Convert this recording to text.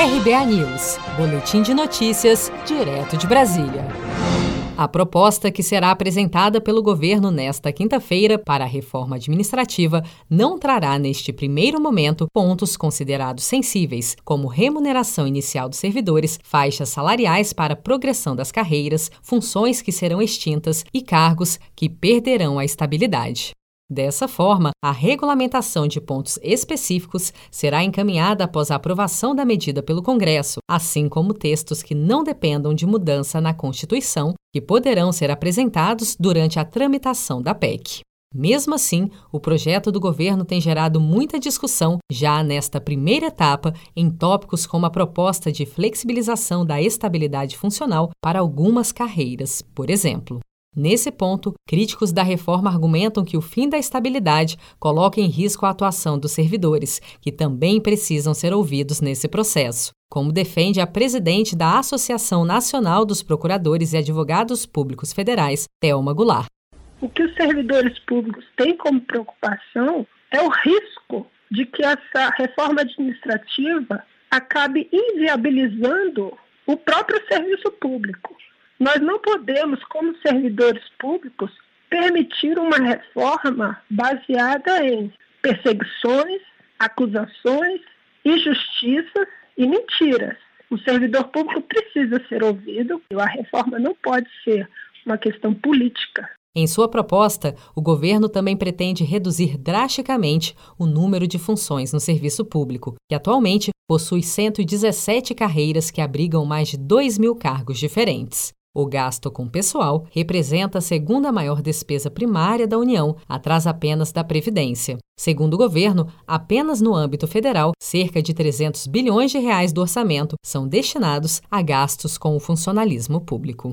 RBA News, Boletim de Notícias, direto de Brasília. A proposta que será apresentada pelo governo nesta quinta-feira para a reforma administrativa não trará, neste primeiro momento, pontos considerados sensíveis, como remuneração inicial dos servidores, faixas salariais para progressão das carreiras, funções que serão extintas e cargos que perderão a estabilidade. Dessa forma, a regulamentação de pontos específicos será encaminhada após a aprovação da medida pelo Congresso, assim como textos que não dependam de mudança na Constituição, que poderão ser apresentados durante a tramitação da PEC. Mesmo assim, o projeto do governo tem gerado muita discussão já nesta primeira etapa em tópicos como a proposta de flexibilização da estabilidade funcional para algumas carreiras, por exemplo. Nesse ponto, críticos da reforma argumentam que o fim da estabilidade coloca em risco a atuação dos servidores, que também precisam ser ouvidos nesse processo, como defende a presidente da Associação Nacional dos Procuradores e Advogados Públicos Federais, Thelma Goulart. O que os servidores públicos têm como preocupação é o risco de que essa reforma administrativa acabe inviabilizando o próprio serviço público. Nós não podemos, como servidores públicos, permitir uma reforma baseada em perseguições, acusações, injustiças e mentiras. O servidor público precisa ser ouvido, e a reforma não pode ser uma questão política. Em sua proposta, o governo também pretende reduzir drasticamente o número de funções no serviço público, que atualmente possui 117 carreiras que abrigam mais de 2 mil cargos diferentes. O gasto com pessoal representa a segunda maior despesa primária da União, atrás apenas da Previdência. Segundo o governo, apenas no âmbito federal, cerca de 300 bilhões de reais do orçamento são destinados a gastos com o funcionalismo público.